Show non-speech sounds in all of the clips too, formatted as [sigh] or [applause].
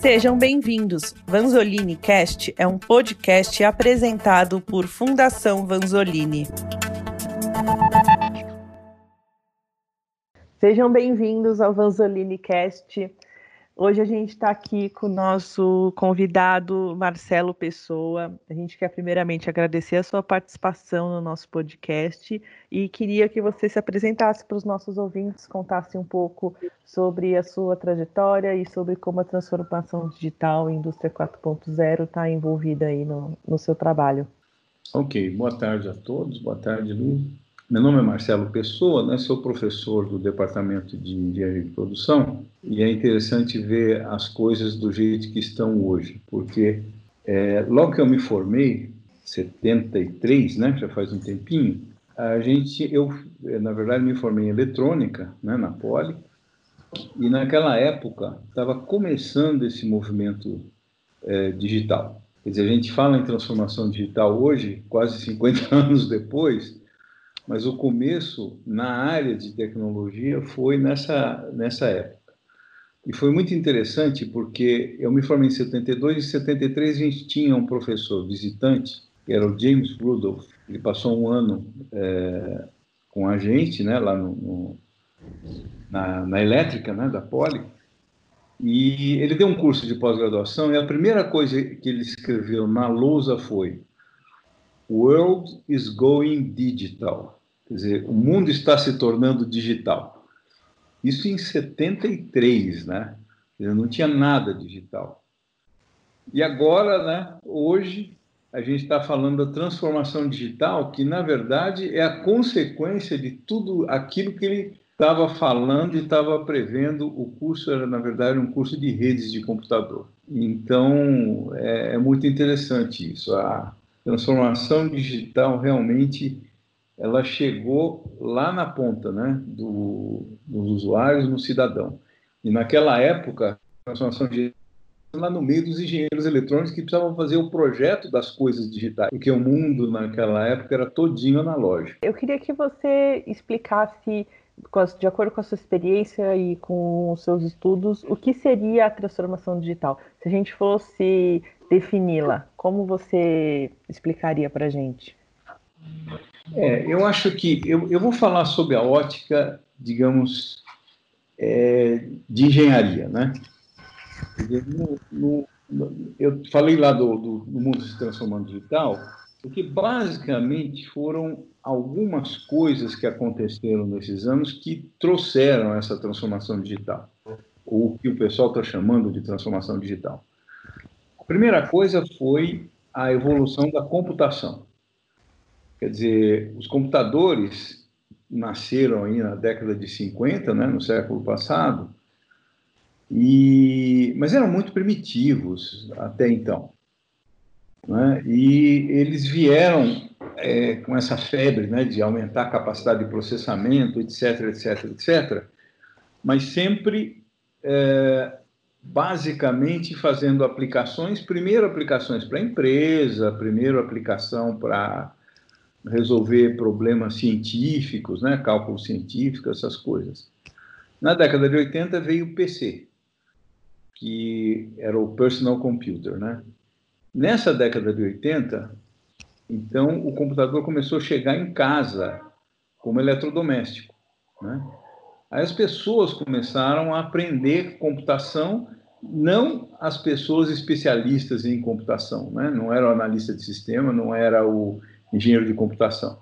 Sejam bem-vindos. Vanzolini Cast é um podcast apresentado por Fundação Vanzolini. Sejam bem-vindos ao Vanzolini Cast. Hoje a gente está aqui com o nosso convidado Marcelo Pessoa. A gente quer primeiramente agradecer a sua participação no nosso podcast e queria que você se apresentasse para os nossos ouvintes, contasse um pouco sobre a sua trajetória e sobre como a transformação digital e indústria 4.0 está envolvida aí no, no seu trabalho. Ok, boa tarde a todos, boa tarde, Lu. Meu nome é Marcelo Pessoa, né? sou professor do Departamento de Engenharia de Produção e é interessante ver as coisas do jeito que estão hoje, porque é, logo que eu me formei, 73, né, já faz um tempinho, a gente, eu, na verdade, me formei em eletrônica, né, na Poli, e naquela época estava começando esse movimento é, digital. Quer dizer, a gente fala em transformação digital hoje, quase 50 [laughs] anos depois, mas o começo na área de tecnologia foi nessa, nessa época. E foi muito interessante porque eu me formei em 72 e em 73 a gente tinha um professor visitante, que era o James Rudolph. Ele passou um ano é, com a gente, né, lá no, no na, na, elétrica, né, da Poli. E ele deu um curso de pós-graduação e a primeira coisa que ele escreveu na lousa foi World is going digital. Quer dizer, o mundo está se tornando digital. Isso em 73, né? Dizer, não tinha nada digital. E agora, né, hoje, a gente está falando da transformação digital, que na verdade é a consequência de tudo aquilo que ele estava falando e estava prevendo. O curso era, na verdade, um curso de redes de computador. Então, é, é muito interessante isso. A transformação digital realmente ela chegou lá na ponta, né, do, dos usuários no cidadão. E naquela época, a transformação digital lá no meio dos engenheiros eletrônicos que precisavam fazer o projeto das coisas digitais, porque o mundo naquela época era todinho analógico. Eu queria que você explicasse, de acordo com a sua experiência e com os seus estudos, o que seria a transformação digital. Se a gente fosse defini-la, como você explicaria para a gente? É, eu acho que eu, eu vou falar sobre a ótica, digamos, é, de engenharia, né? No, no, eu falei lá do, do, do, mundo se transformando digital, porque basicamente foram algumas coisas que aconteceram nesses anos que trouxeram essa transformação digital, ou o que o pessoal está chamando de transformação digital. A primeira coisa foi a evolução da computação. Quer dizer, os computadores nasceram aí na década de 50, né, no século passado, e, mas eram muito primitivos até então. Né? E eles vieram é, com essa febre né, de aumentar a capacidade de processamento, etc, etc, etc, mas sempre é, basicamente fazendo aplicações, primeiro aplicações para empresa, primeiro aplicação para resolver problemas científicos, né, cálculos científicos, essas coisas. Na década de 80 veio o PC, que era o personal computer, né? Nessa década de 80, então o computador começou a chegar em casa como eletrodoméstico, né? Aí as pessoas começaram a aprender computação, não as pessoas especialistas em computação, né? Não era o analista de sistema, não era o engenheiro de computação.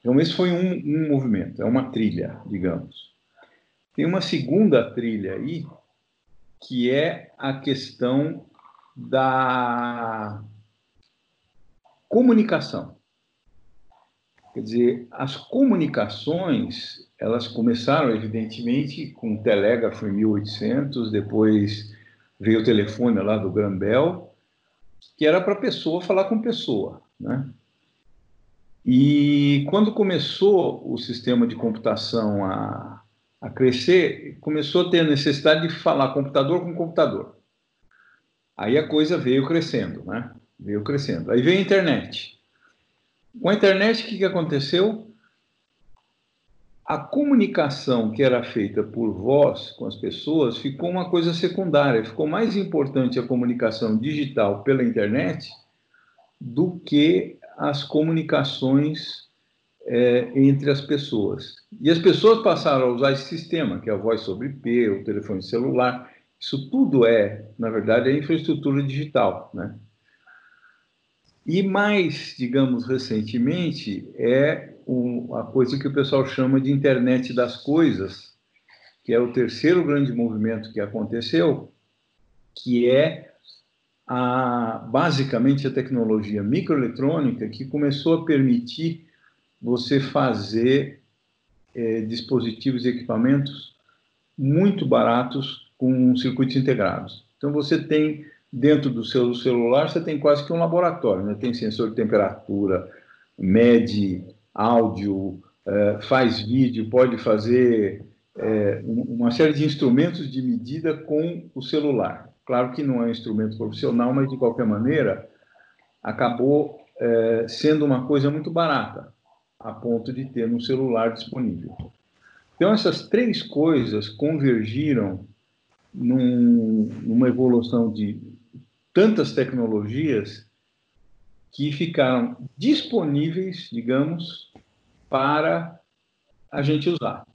Então, esse foi um, um movimento, é uma trilha, digamos. Tem uma segunda trilha aí, que é a questão da comunicação. Quer dizer, as comunicações, elas começaram, evidentemente, com o telégrafo em 1800, depois veio o telefone lá do Graham Bell, que era para pessoa falar com pessoa, né? E quando começou o sistema de computação a, a crescer, começou a ter a necessidade de falar computador com computador. Aí a coisa veio crescendo, né? Veio crescendo. Aí veio a internet. Com a internet, o que, que aconteceu? a comunicação que era feita por voz com as pessoas ficou uma coisa secundária, ficou mais importante a comunicação digital pela internet do que as comunicações é, entre as pessoas. E as pessoas passaram a usar esse sistema, que é a voz sobre IP, o telefone celular. Isso tudo é, na verdade, a infraestrutura digital, né? E mais, digamos, recentemente, é a coisa que o pessoal chama de internet das coisas, que é o terceiro grande movimento que aconteceu, que é a, basicamente a tecnologia microeletrônica que começou a permitir você fazer é, dispositivos e equipamentos muito baratos com circuitos integrados. Então você tem dentro do seu celular você tem quase que um laboratório, né? Tem sensor de temperatura, mede áudio, é, faz vídeo, pode fazer é, uma série de instrumentos de medida com o celular. Claro que não é um instrumento profissional, mas de qualquer maneira acabou é, sendo uma coisa muito barata, a ponto de ter no celular disponível. Então essas três coisas convergiram num, numa evolução de tantas tecnologias que ficaram disponíveis, digamos, para a gente usar.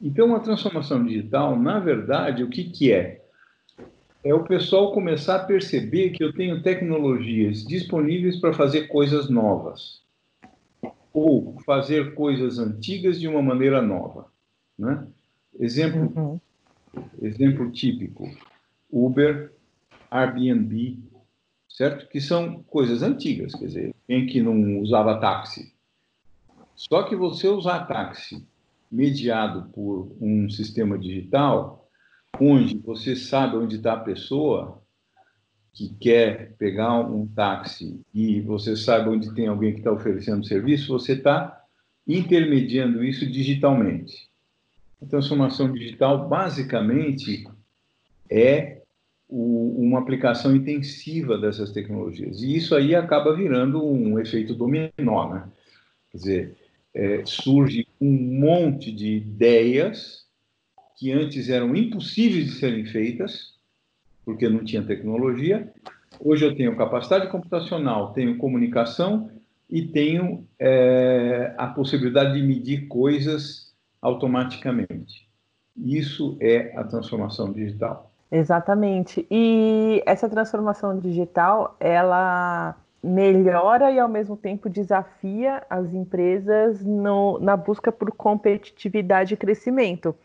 Então, a transformação digital, na verdade, o que, que é? É o pessoal começar a perceber que eu tenho tecnologias disponíveis para fazer coisas novas, ou fazer coisas antigas de uma maneira nova. Né? Exemplo, uhum. exemplo típico: Uber, Airbnb, certo? Que são coisas antigas, quer dizer, quem que não usava táxi? Só que você usar táxi mediado por um sistema digital, onde você sabe onde está a pessoa que quer pegar um táxi e você sabe onde tem alguém que está oferecendo serviço, você está intermediando isso digitalmente. A transformação digital, basicamente, é uma aplicação intensiva dessas tecnologias. E isso aí acaba virando um efeito dominó, né? Quer dizer, é, surge um monte de ideias que antes eram impossíveis de serem feitas, porque não tinha tecnologia. Hoje eu tenho capacidade computacional, tenho comunicação e tenho é, a possibilidade de medir coisas automaticamente. Isso é a transformação digital. Exatamente. E essa transformação digital, ela melhora e ao mesmo tempo desafia as empresas no, na busca por competitividade e crescimento.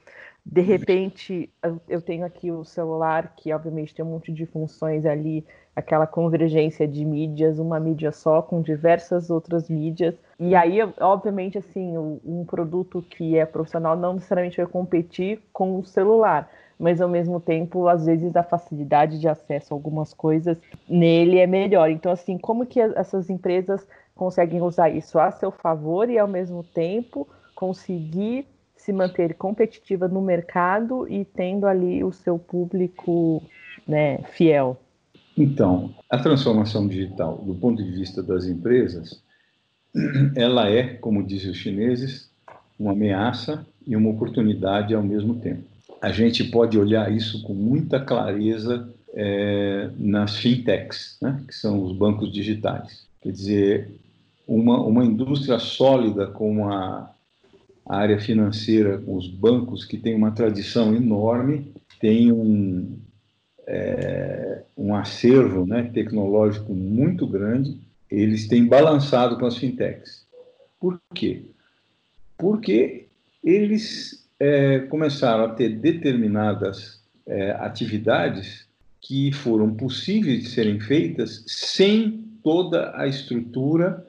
De repente, eu tenho aqui o celular, que obviamente tem um monte de funções ali, aquela convergência de mídias, uma mídia só com diversas outras mídias. E aí, obviamente, assim, um produto que é profissional não necessariamente vai competir com o celular, mas ao mesmo tempo, às vezes, a facilidade de acesso a algumas coisas nele é melhor. Então, assim, como que essas empresas conseguem usar isso a seu favor e, ao mesmo tempo, conseguir se manter competitiva no mercado e tendo ali o seu público né, fiel? Então, a transformação digital, do ponto de vista das empresas, [clears throat] ela é, como dizem os chineses, uma ameaça e uma oportunidade ao mesmo tempo a gente pode olhar isso com muita clareza é, nas fintechs, né, que são os bancos digitais. Quer dizer, uma, uma indústria sólida como a, a área financeira, com os bancos, que tem uma tradição enorme, tem um, é, um acervo né, tecnológico muito grande, eles têm balançado com as fintechs. Por quê? Porque eles é, começaram a ter determinadas é, atividades que foram possíveis de serem feitas sem toda a estrutura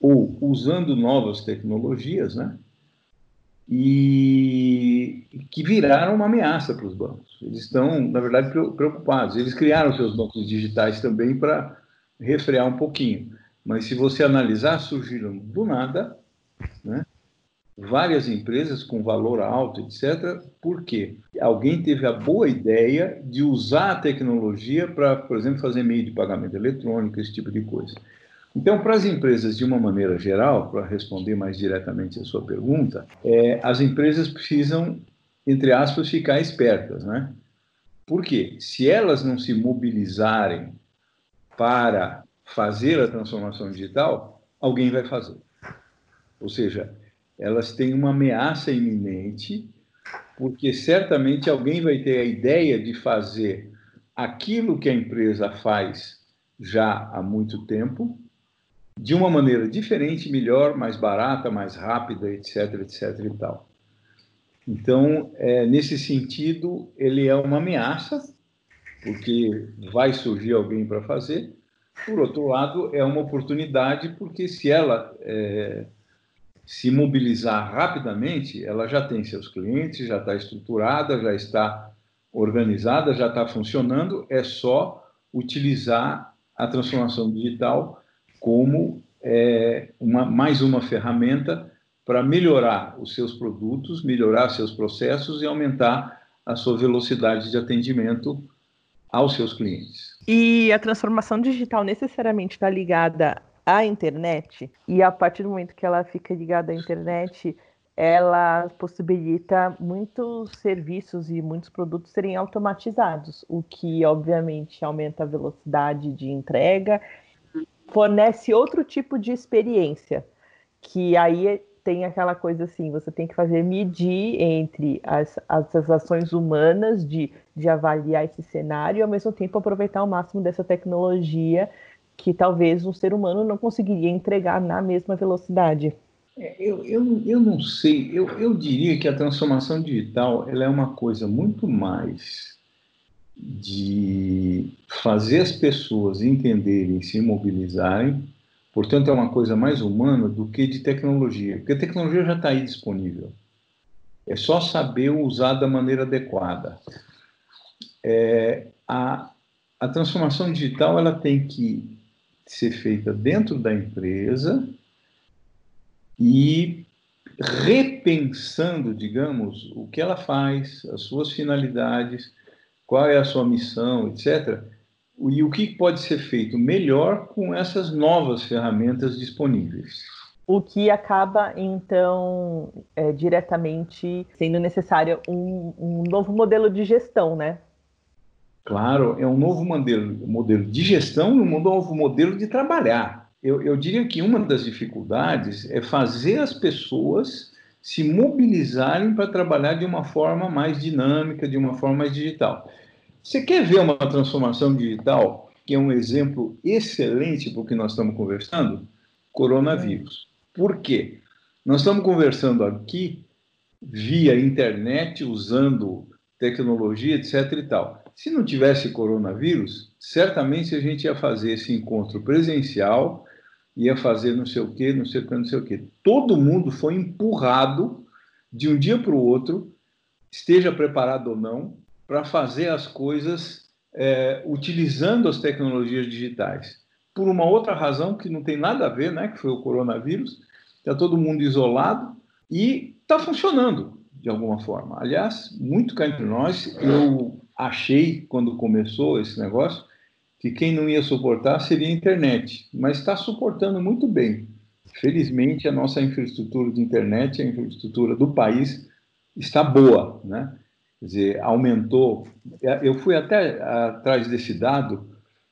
ou usando novas tecnologias, né? E que viraram uma ameaça para os bancos. Eles estão, na verdade, preocupados. Eles criaram seus bancos digitais também para refrear um pouquinho. Mas se você analisar, surgiram do nada? Várias empresas com valor alto, etc. Por quê? Alguém teve a boa ideia de usar a tecnologia para, por exemplo, fazer meio de pagamento eletrônico, esse tipo de coisa. Então, para as empresas, de uma maneira geral, para responder mais diretamente a sua pergunta, é, as empresas precisam, entre aspas, ficar espertas, né? Por quê? Se elas não se mobilizarem para fazer a transformação digital, alguém vai fazer. Ou seja, elas têm uma ameaça iminente, porque certamente alguém vai ter a ideia de fazer aquilo que a empresa faz já há muito tempo, de uma maneira diferente, melhor, mais barata, mais rápida, etc, etc e tal. Então, é, nesse sentido, ele é uma ameaça, porque vai surgir alguém para fazer. Por outro lado, é uma oportunidade, porque se ela é, se mobilizar rapidamente, ela já tem seus clientes, já está estruturada, já está organizada, já está funcionando, é só utilizar a transformação digital como é, uma, mais uma ferramenta para melhorar os seus produtos, melhorar seus processos e aumentar a sua velocidade de atendimento aos seus clientes. E a transformação digital necessariamente está ligada à internet, e a partir do momento que ela fica ligada à internet, ela possibilita muitos serviços e muitos produtos serem automatizados, o que obviamente aumenta a velocidade de entrega, fornece outro tipo de experiência, que aí tem aquela coisa assim, você tem que fazer medir entre as, as ações humanas de, de avaliar esse cenário e ao mesmo tempo aproveitar o máximo dessa tecnologia que talvez um ser humano não conseguiria entregar na mesma velocidade. É, eu, eu, eu não sei, eu, eu diria que a transformação digital ela é uma coisa muito mais de fazer as pessoas entenderem, se mobilizarem, portanto é uma coisa mais humana do que de tecnologia, porque a tecnologia já está aí disponível. É só saber usar da maneira adequada. É, a, a transformação digital ela tem que ser feita dentro da empresa e repensando, digamos, o que ela faz, as suas finalidades, qual é a sua missão, etc. E o que pode ser feito melhor com essas novas ferramentas disponíveis. O que acaba, então, é, diretamente sendo necessário um, um novo modelo de gestão, né? Claro, é um novo modelo, modelo de gestão e um novo modelo de trabalhar eu, eu diria que uma das dificuldades é fazer as pessoas se mobilizarem para trabalhar de uma forma mais dinâmica, de uma forma mais digital. Você quer ver uma transformação digital, que é um exemplo excelente para o que nós estamos conversando? Coronavírus. Por quê? Nós estamos conversando aqui via internet, usando tecnologia, etc. e tal. Se não tivesse coronavírus, certamente a gente ia fazer esse encontro presencial ia fazer não sei o quê, não sei o quê, não sei o quê. Todo mundo foi empurrado de um dia para o outro, esteja preparado ou não, para fazer as coisas é, utilizando as tecnologias digitais. Por uma outra razão que não tem nada a ver, né, que foi o coronavírus, está todo mundo isolado e está funcionando de alguma forma. Aliás, muito cá entre nós, eu achei, quando começou esse negócio, que quem não ia suportar seria a internet, mas está suportando muito bem. Felizmente, a nossa infraestrutura de internet, a infraestrutura do país, está boa, né? Quer dizer, aumentou. Eu fui até atrás desse dado,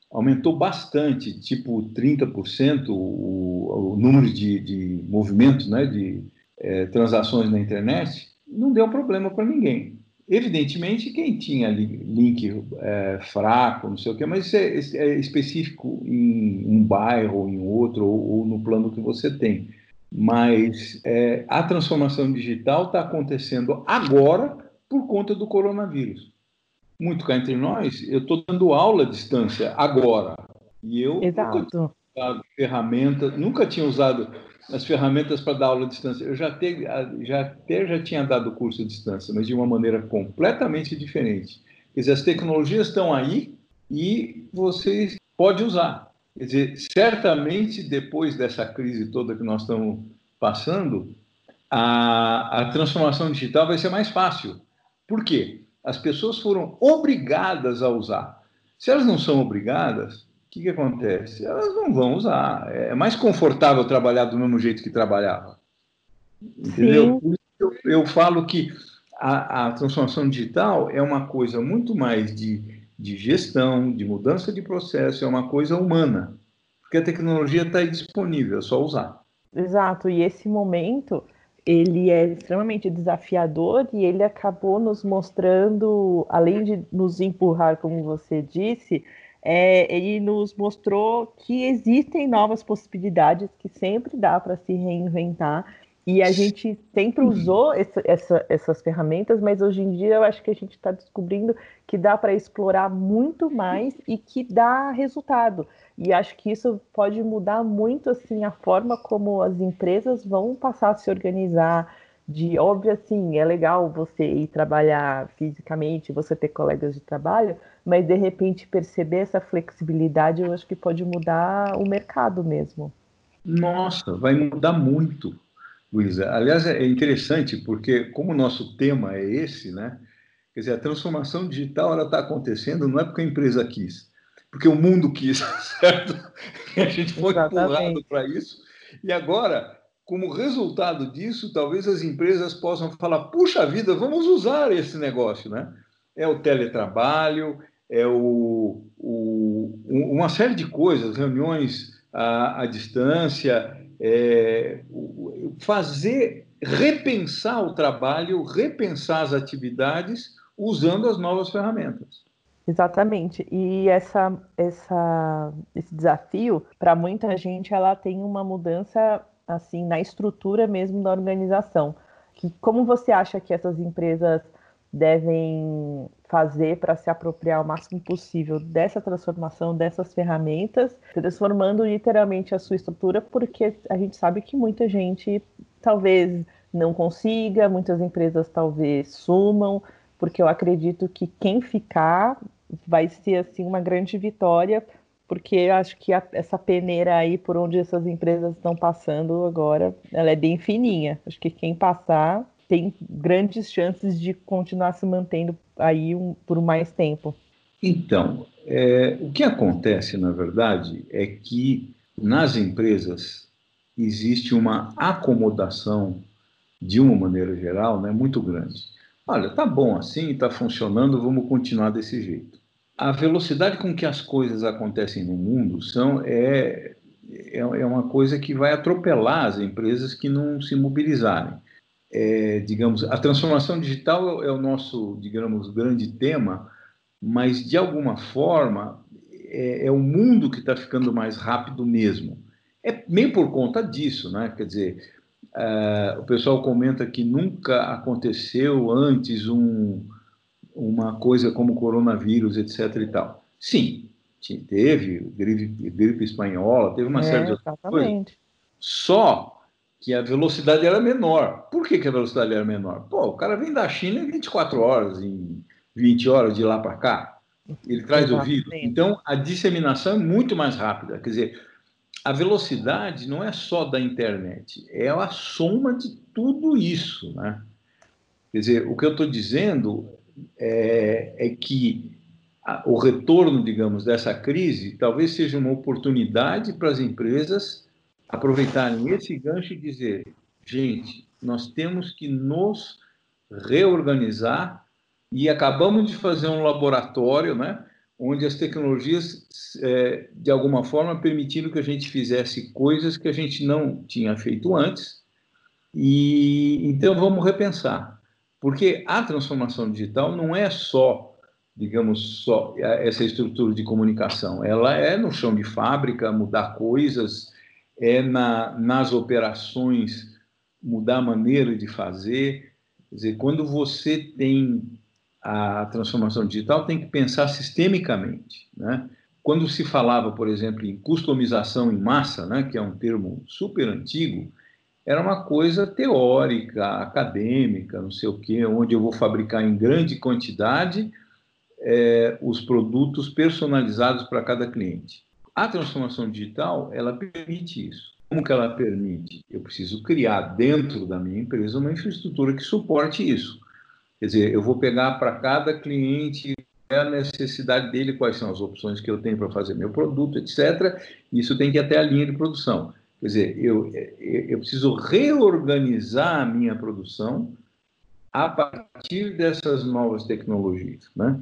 aumentou bastante, tipo 30% o, o número de, de movimentos, né, de é, transações na internet. Não deu problema para ninguém. Evidentemente, quem tinha link é, fraco, não sei o quê, mas isso é, é, específico em um bairro, ou em outro, ou, ou, no plano que você tem. Mas é, a transformação digital está acontecendo agora por conta do coronavírus. Muito cá entre nós, eu estou dando aula à distância agora. E eu Exato. nunca tinha usado ferramenta, nunca tinha usado as ferramentas para dar aula à distância. Eu já, já até já tinha dado curso à distância, mas de uma maneira completamente diferente. Quer dizer, as tecnologias estão aí e você pode usar. Quer dizer, certamente depois dessa crise toda que nós estamos passando, a, a transformação digital vai ser mais fácil. Por quê? As pessoas foram obrigadas a usar. Se elas não são obrigadas, o que, que acontece? Elas não vão usar. É mais confortável trabalhar do mesmo jeito que trabalhava. Entendeu? Eu, eu, falo que a, a, transformação digital é uma coisa muito mais de, de gestão, de mudança de processo, é uma coisa humana. Porque a tecnologia está disponível, é só usar. Exato, e esse momento ele é extremamente desafiador e ele acabou nos mostrando, além de nos empurrar, como você disse, é, ele nos mostrou que existem novas possibilidades, que sempre dá para se reinventar. E a gente sempre usou essa, essa, essas ferramentas, mas hoje em dia eu acho que a gente está descobrindo que dá para explorar muito mais e que dá resultado. E acho que isso pode mudar muito assim a forma como as empresas vão passar a se organizar. De óbvio assim, é legal você ir trabalhar fisicamente, você ter colegas de trabalho, mas de repente perceber essa flexibilidade, eu acho que pode mudar o mercado mesmo. Nossa, vai mudar muito, Luísa. Aliás, é interessante porque como o nosso tema é esse, né? Quer dizer, a transformação digital ela está acontecendo não é porque a empresa quis, porque o mundo quis, [laughs] certo? E a gente foi empurrado para isso. E agora, como resultado disso, talvez as empresas possam falar: puxa vida, vamos usar esse negócio, né? É o teletrabalho, é o, o uma série de coisas, reuniões à, à distância, é, fazer repensar o trabalho, repensar as atividades usando as novas ferramentas. Exatamente. E essa, essa, esse desafio, para muita gente, ela tem uma mudança assim na estrutura mesmo da organização. Que como você acha que essas empresas devem fazer para se apropriar o máximo possível dessa transformação, dessas ferramentas, transformando literalmente a sua estrutura, porque a gente sabe que muita gente talvez não consiga, muitas empresas talvez sumam, porque eu acredito que quem ficar vai ser assim uma grande vitória, porque eu acho que a, essa peneira aí por onde essas empresas estão passando agora, ela é bem fininha. Acho que quem passar tem grandes chances de continuar se mantendo aí um, por mais tempo. Então, é, o que acontece, na verdade, é que nas empresas existe uma acomodação, de uma maneira geral, né, muito grande. Olha, tá bom assim, está funcionando, vamos continuar desse jeito. A velocidade com que as coisas acontecem no mundo são é, é, é uma coisa que vai atropelar as empresas que não se mobilizarem. É, digamos, a transformação digital é o nosso, digamos, grande tema, mas de alguma forma é, é o mundo que está ficando mais rápido mesmo. É meio por conta disso, né? Quer dizer, Uh, o pessoal comenta que nunca aconteceu antes um, uma coisa como coronavírus, etc. e tal. Sim, teve gripe, gripe espanhola, teve uma é, série de outras coisas. Só que a velocidade era menor. Por que, que a velocidade era menor? Pô, o cara vem da China em 24 horas, em 20 horas de lá para cá. Ele traz o vírus. Então, a disseminação é muito mais rápida. Quer dizer, a velocidade não é só da internet, é a soma de tudo isso, né? Quer dizer, o que eu estou dizendo é, é que a, o retorno, digamos, dessa crise talvez seja uma oportunidade para as empresas aproveitarem esse gancho e dizer, gente, nós temos que nos reorganizar e acabamos de fazer um laboratório, né? onde as tecnologias, é, de alguma forma, permitiram que a gente fizesse coisas que a gente não tinha feito antes. E então vamos repensar, porque a transformação digital não é só, digamos, só essa estrutura de comunicação. Ela é no chão de fábrica, mudar coisas, é na, nas operações mudar a maneira de fazer. Quer dizer, quando você tem a transformação digital tem que pensar sistemicamente. Né? Quando se falava, por exemplo, em customização em massa, né, que é um termo super antigo, era uma coisa teórica, acadêmica, não sei o quê, onde eu vou fabricar em grande quantidade é, os produtos personalizados para cada cliente. A transformação digital, ela permite isso. Como que ela permite? Eu preciso criar dentro da minha empresa uma infraestrutura que suporte isso. Quer dizer, eu vou pegar para cada cliente a necessidade dele, quais são as opções que eu tenho para fazer meu produto, etc. Isso tem que ir até a linha de produção. Quer dizer, eu, eu preciso reorganizar a minha produção a partir dessas novas tecnologias, né?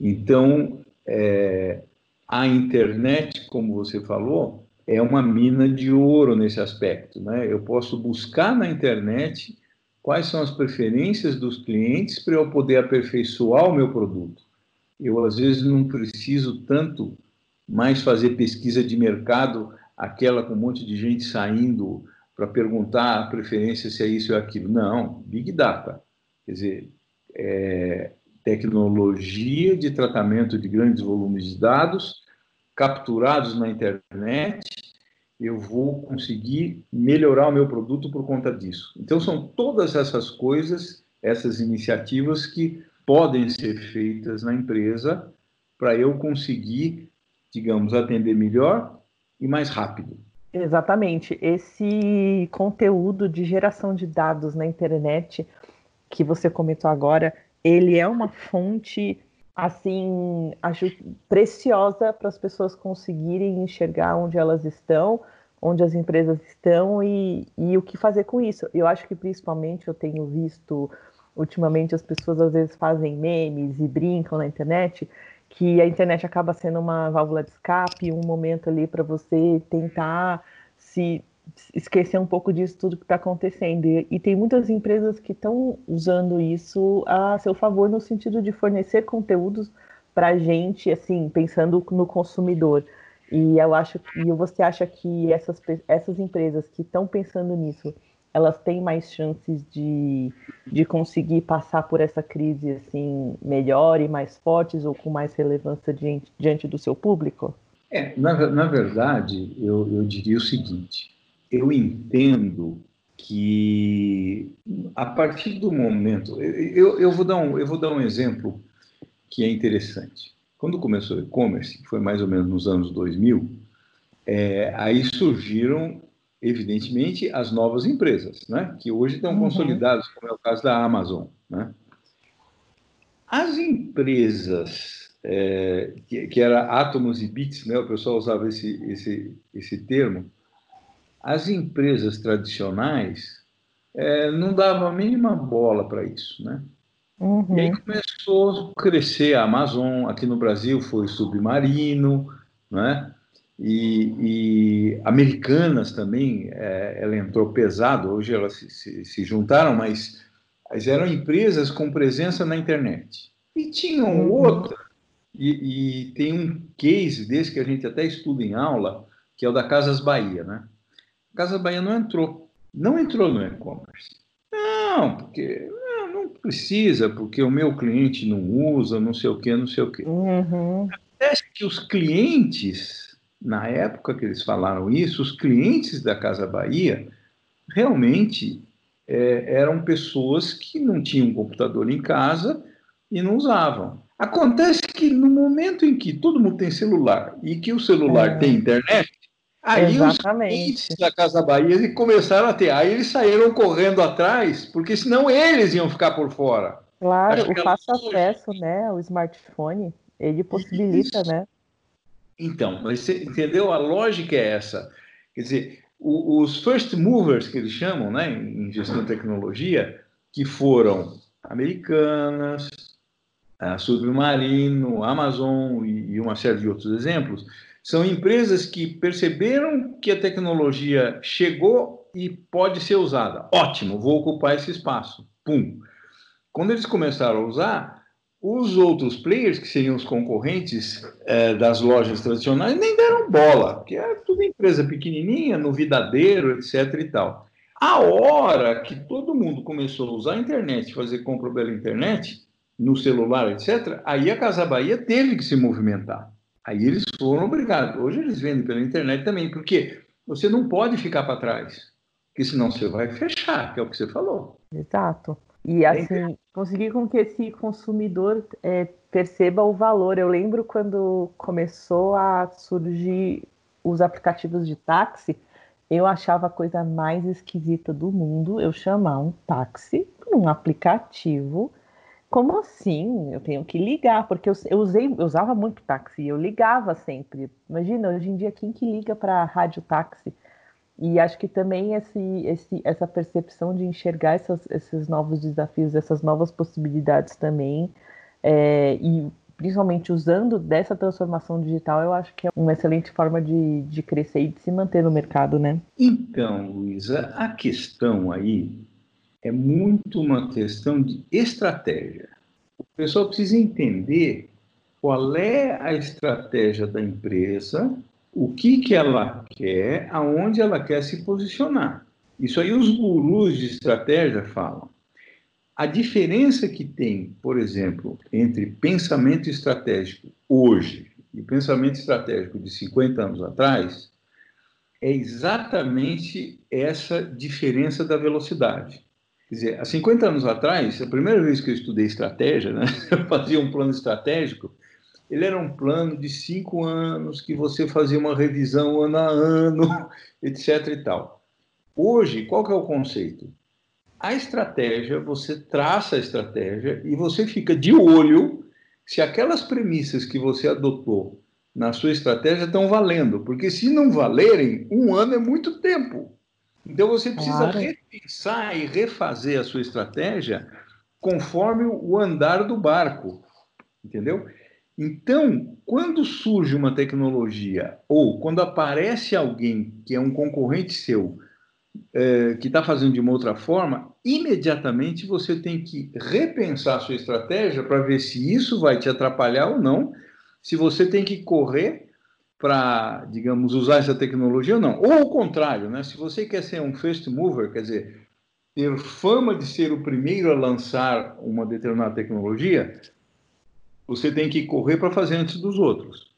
Então, é, a internet, como você falou, é uma mina de ouro nesse aspecto, né? Eu posso buscar na internet quais são as preferências dos clientes para eu poder aperfeiçoar o meu produto. Eu, às vezes, não preciso tanto mais fazer pesquisa de mercado, aquela com um monte de gente saindo para perguntar a preferência se é isso ou aquilo. Não, Big Data. Quer dizer, é, tecnologia de tratamento de grandes volumes de dados capturados na internet, eu vou conseguir melhorar o meu produto por conta disso. Então, são todas essas coisas, essas iniciativas que podem ser feitas na empresa para eu conseguir, digamos, atender melhor e mais rápido. Exatamente. Esse conteúdo de geração de dados na internet que você comentou agora, ele é uma fonte assim, preciosa para as pessoas conseguirem enxergar onde elas estão, onde as empresas estão e, e o que fazer com isso. Eu acho que principalmente eu tenho visto ultimamente as pessoas às vezes fazem memes e brincam na internet, que a internet acaba sendo uma válvula de escape, um momento ali para você tentar se esquecer um pouco disso tudo que está acontecendo. E, e, tem muitas empresas que estão usando isso a seu favor no sentido de fornecer conteúdos para a gente, assim, pensando no consumidor. E eu acho que você acha que essas, essas empresas que estão pensando nisso elas têm mais chances de, de conseguir passar por essa crise assim melhor e mais fortes ou com mais relevância diante, diante do seu público? É, na, na verdade, eu, eu diria o seguinte: eu entendo que a partir do momento, eu, eu, vou dar um, eu vou dar um exemplo que é interessante. Quando começou o e-commerce, foi mais ou menos nos anos 2000, é, aí surgiram evidentemente, as novas empresas, né? que hoje estão uhum. consolidadas, como é o caso da Amazon. Né? As empresas, é, que, que, era átomos e bits, né? o pessoal usava esse, esse, esse termo, as empresas tradicionais é, não davam a mínima bola para isso. Né? Uhum. E aí começou a crescer a Amazon, aqui no Brasil foi Submarino, né? E, e, americanas também, é, ela entrou pesado, hoje elas se, se, se, juntaram, mas, mas eram empresas com presença na internet. E tinham uhum. outra, e, e, tem um case desse que a gente até estuda em aula, que é o da Casas Bahia, né? Casas Bahia não entrou, não entrou no e-commerce. Não, porque não, não, precisa, porque o meu cliente não usa, não sei o que, não sei o que. Uhum. Acontece que os clientes na época que eles falaram isso, os clientes da Casa Bahia realmente é, eram pessoas que não tinham computador em casa e não usavam. Acontece que no momento em que todo mundo tem celular e que o celular é. tem internet, aí Exatamente. os clientes da Casa Bahia começaram a ter. Aí eles saíram correndo atrás, porque senão eles iam ficar por fora. Claro, o fácil acesso, né, o smartphone, ele possibilita, Isso. né? Então, você entendeu? A lógica é essa. Quer dizer, o, os first movers, que eles chamam, né, em gestão de tecnologia, que foram Americanas, Submarino, Amazon e, e uma série de outros exemplos, são empresas que perceberam que a tecnologia chegou e pode ser usada. Ótimo, vou ocupar esse espaço. Pum. Quando eles começaram a usar, os outros players, que seriam os concorrentes é, das lojas tradicionais, nem deram bola, porque é tudo empresa pequenininha, novidadeiro, etc. e tal. A hora que todo mundo começou a usar a internet, fazer compra pela internet, no celular, etc., aí a Casa Bahia teve que se movimentar. Aí eles foram obrigados. Hoje eles vendem pela internet também, porque você não pode ficar para trás, porque senão você vai fechar, que é o que você falou. Exato. E assim, conseguir com que esse consumidor é, perceba o valor. Eu lembro quando começou a surgir os aplicativos de táxi, eu achava a coisa mais esquisita do mundo eu chamar um táxi por um aplicativo Como assim? Eu tenho que ligar, porque eu, eu, usei, eu usava muito táxi, eu ligava sempre. Imagina, hoje em dia, quem que liga para rádio táxi? E acho que também esse, esse, essa percepção de enxergar essas, esses novos desafios, essas novas possibilidades também, é, e principalmente usando dessa transformação digital, eu acho que é uma excelente forma de, de crescer e de se manter no mercado, né? Então, Luísa, a questão aí é muito uma questão de estratégia. O pessoal precisa entender qual é a estratégia da empresa, o que, que ela quer, aonde ela quer se posicionar. Isso aí os gurus de estratégia falam. A diferença que tem, por exemplo, entre pensamento estratégico hoje e pensamento estratégico de 50 anos atrás é exatamente essa diferença da velocidade. Quer dizer, há 50 anos atrás, a primeira vez que eu estudei estratégia, né, [laughs] eu fazia um plano estratégico, ele era um plano de cinco anos, que você fazia uma revisão ano a ano, [laughs] etc. e tal. Hoje, qual que é o conceito? A estratégia, você traça a estratégia e você fica de olho se aquelas premissas que você adotou na sua estratégia estão valendo, porque se não valerem, um ano é muito tempo. Então você precisa claro. repensar e refazer a sua estratégia conforme o andar do barco, entendeu? Então, quando surge uma tecnologia ou quando aparece alguém que é um concorrente seu é, que está fazendo de uma outra forma, imediatamente você tem que repensar a sua estratégia para ver se isso vai te atrapalhar ou não, se você tem que correr para, digamos, usar essa tecnologia ou não. Ou o contrário, né? se você quer ser um first mover, quer dizer, ter fama de ser o primeiro a lançar uma determinada tecnologia, você tem que correr para fazer antes dos outros.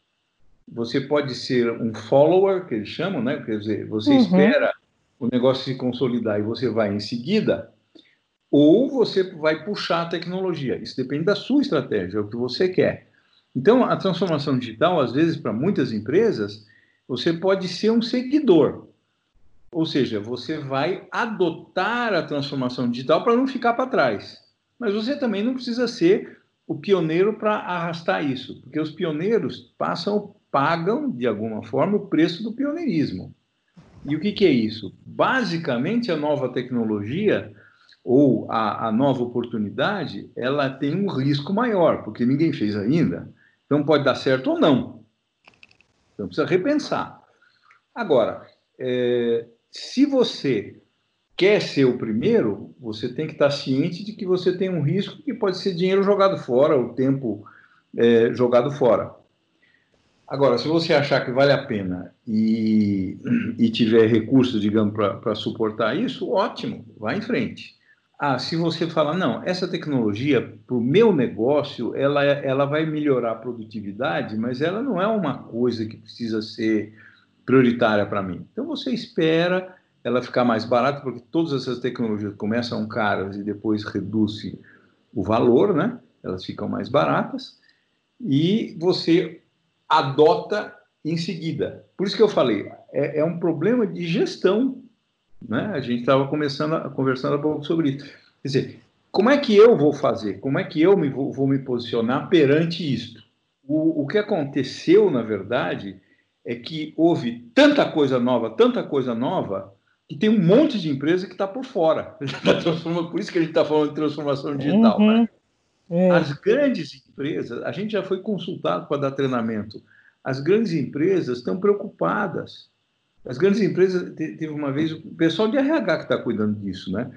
Você pode ser um follower, que eles chamam, né? quer dizer, você uhum. espera o negócio se consolidar e você vai em seguida, ou você vai puxar a tecnologia. Isso depende da sua estratégia, é o que você quer. Então, a transformação digital, às vezes, para muitas empresas, você pode ser um seguidor. Ou seja, você vai adotar a transformação digital para não ficar para trás. Mas você também não precisa ser o pioneiro para arrastar isso, porque os pioneiros passam, pagam, de alguma forma, o preço do pioneirismo. E o que, que é isso? Basicamente, a nova tecnologia ou a, a, nova oportunidade, ela tem um risco maior, porque ninguém fez ainda. Então pode dar certo ou não. Então precisa repensar. Agora, é, se você quer ser o primeiro, você tem que estar ciente de que você tem um risco que pode ser dinheiro jogado fora, o tempo é, jogado fora. Agora, se você achar que vale a pena e, e tiver recursos, digamos, para suportar isso, ótimo, vá em frente. Ah, se você falar, não, essa tecnologia para o meu negócio, ela, ela vai melhorar a produtividade, mas ela não é uma coisa que precisa ser prioritária para mim. Então você espera ela ficar mais barata, porque todas essas tecnologias começam caras e depois reduz o valor, né? Elas ficam mais baratas e você adota em seguida. Por isso que eu falei, é, é um problema de gestão né? A gente estava começando conversando um pouco sobre isso. Quer dizer, como é que eu vou fazer? Como é que eu me, vou, vou me posicionar perante isto? O, o que aconteceu, na verdade, é que houve tanta coisa nova, tanta coisa nova, que tem um monte de empresa que está por fora. [laughs] por isso que a gente está falando de transformação digital. Uhum. Né? É. As grandes empresas, a gente já foi consultado para dar treinamento. As grandes empresas estão preocupadas. As grandes empresas, teve uma vez o pessoal de RH que está cuidando disso, né?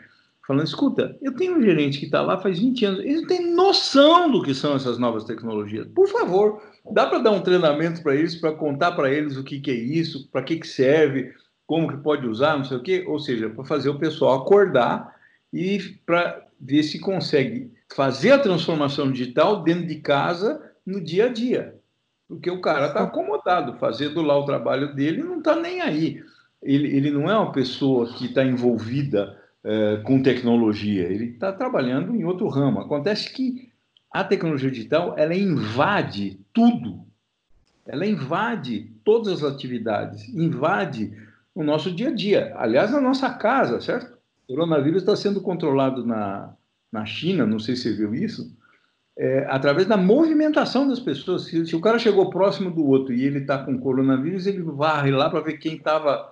Falando, escuta, eu tenho um gerente que está lá faz 20 anos, ele não tem noção do que são essas novas tecnologias. Por favor, dá para dar um treinamento para eles, para contar para eles o que, que é isso, para que, que serve, como que pode usar, não sei o quê. Ou seja, para fazer o pessoal acordar e para ver se consegue fazer a transformação digital dentro de casa no dia a dia porque o cara está acomodado, fazendo lá o trabalho dele não está nem aí. Ele, ele não é uma pessoa que está envolvida é, com tecnologia, ele está trabalhando em outro ramo. Acontece que a tecnologia digital ela invade tudo, ela invade todas as atividades, invade o nosso dia a dia. Aliás, na nossa casa, certo? O coronavírus está sendo controlado na, na China, não sei se você viu isso é, através da movimentação das pessoas. Se, se, o cara chegou próximo do outro e ele está com coronavírus, ele varre lá para ver quem estava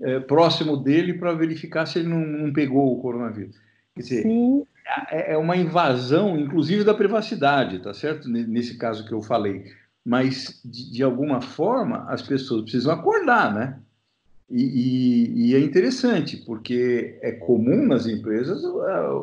é, próximo dele para verificar se ele não, não, pegou o coronavírus. Quer dizer, é, é, uma invasão, inclusive, da privacidade, tá certo? Nesse caso que eu falei. Mas, de, de alguma forma, as pessoas precisam acordar, né? E, e, e, é interessante, porque é comum nas empresas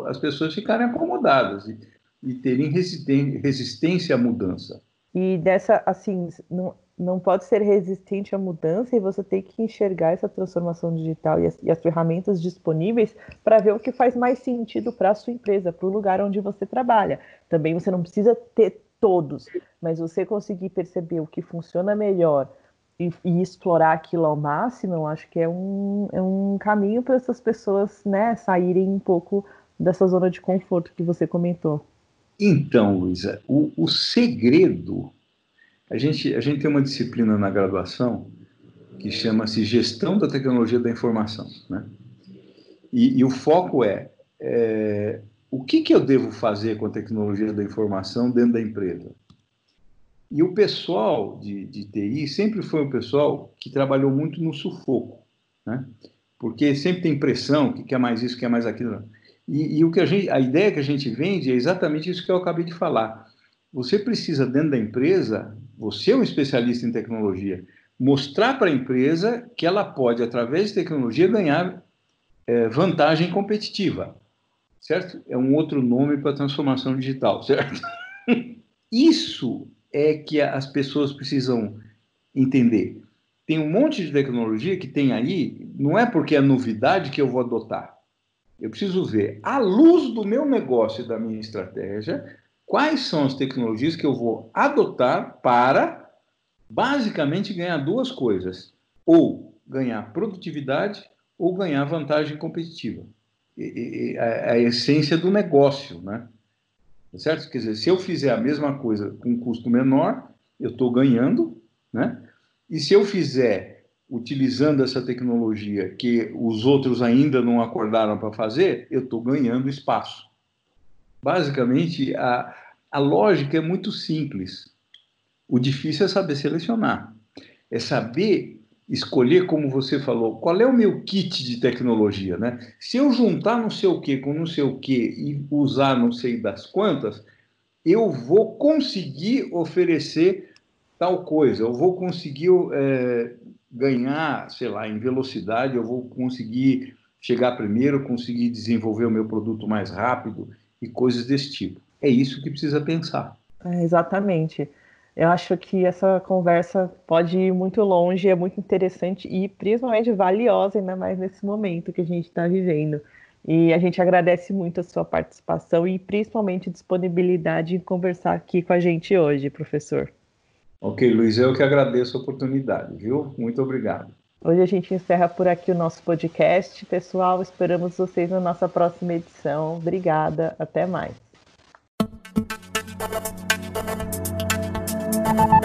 as pessoas ficarem acomodadas e, e terem resistência à mudança. E dessa, assim, não, não pode ser resistente à mudança e você tem que enxergar essa transformação digital e as, e as ferramentas disponíveis para ver o que faz mais sentido para a sua empresa, para o lugar onde você trabalha. Também você não precisa ter todos, mas você conseguir perceber o que funciona melhor e, e, explorar aquilo ao máximo, eu acho que é um, é um caminho para essas pessoas né, saírem um pouco dessa zona de conforto que você comentou. Então, Luísa, o, o segredo. A gente, a gente tem uma disciplina na graduação que chama-se Gestão da Tecnologia da Informação. Né? E, e o foco é, é o que, que eu devo fazer com a tecnologia da informação dentro da empresa? E o pessoal de, de TI sempre foi um pessoal que trabalhou muito no sufoco, né? Porque sempre tem pressão, que quer mais isso, quer mais aquilo. E, e, o que a, gente, a ideia que a gente vende é exatamente isso que eu acabei de falar. Você precisa, dentro da empresa, você é um especialista em tecnologia, mostrar para a empresa que ela pode, através de tecnologia, ganhar é, vantagem competitiva, certo? É um outro nome para transformação digital, certo? [laughs] Isso é que as pessoas precisam entender. Tem um monte de tecnologia que tem aí, não é porque é novidade que eu vou adotar. Eu preciso ver, à luz do meu negócio e da minha estratégia, quais são as tecnologias que eu vou adotar para, basicamente, ganhar duas coisas: ou ganhar produtividade ou ganhar vantagem competitiva. E, e, a, a essência do negócio, né? Certo? Quer dizer, se eu fizer a mesma coisa com um custo menor, eu estou ganhando, né? E se eu fizer utilizando essa tecnologia que os outros ainda não acordaram para fazer, eu estou ganhando espaço. Basicamente, a, a lógica é muito simples. O difícil é saber selecionar. É saber escolher, como você falou, qual é o meu kit de tecnologia, né? Se eu juntar não sei o que com não sei o que e usar não sei das quantas, eu vou conseguir oferecer tal coisa, eu vou conseguir é, ganhar, sei lá, em velocidade, eu vou conseguir chegar primeiro, conseguir desenvolver o meu produto mais rápido e coisas desse tipo. É isso que precisa pensar. É, exatamente. Eu acho que essa conversa pode ir muito longe, é muito interessante e principalmente valiosa, ainda mais nesse momento que a gente está vivendo. E a gente agradece muito a sua participação e principalmente disponibilidade em conversar aqui com a gente hoje, professor. Ok, Luiz, eu que agradeço a oportunidade, viu? Muito obrigado. Hoje a gente encerra por aqui o nosso podcast. Pessoal, esperamos vocês na nossa próxima edição. Obrigada, até mais. thank you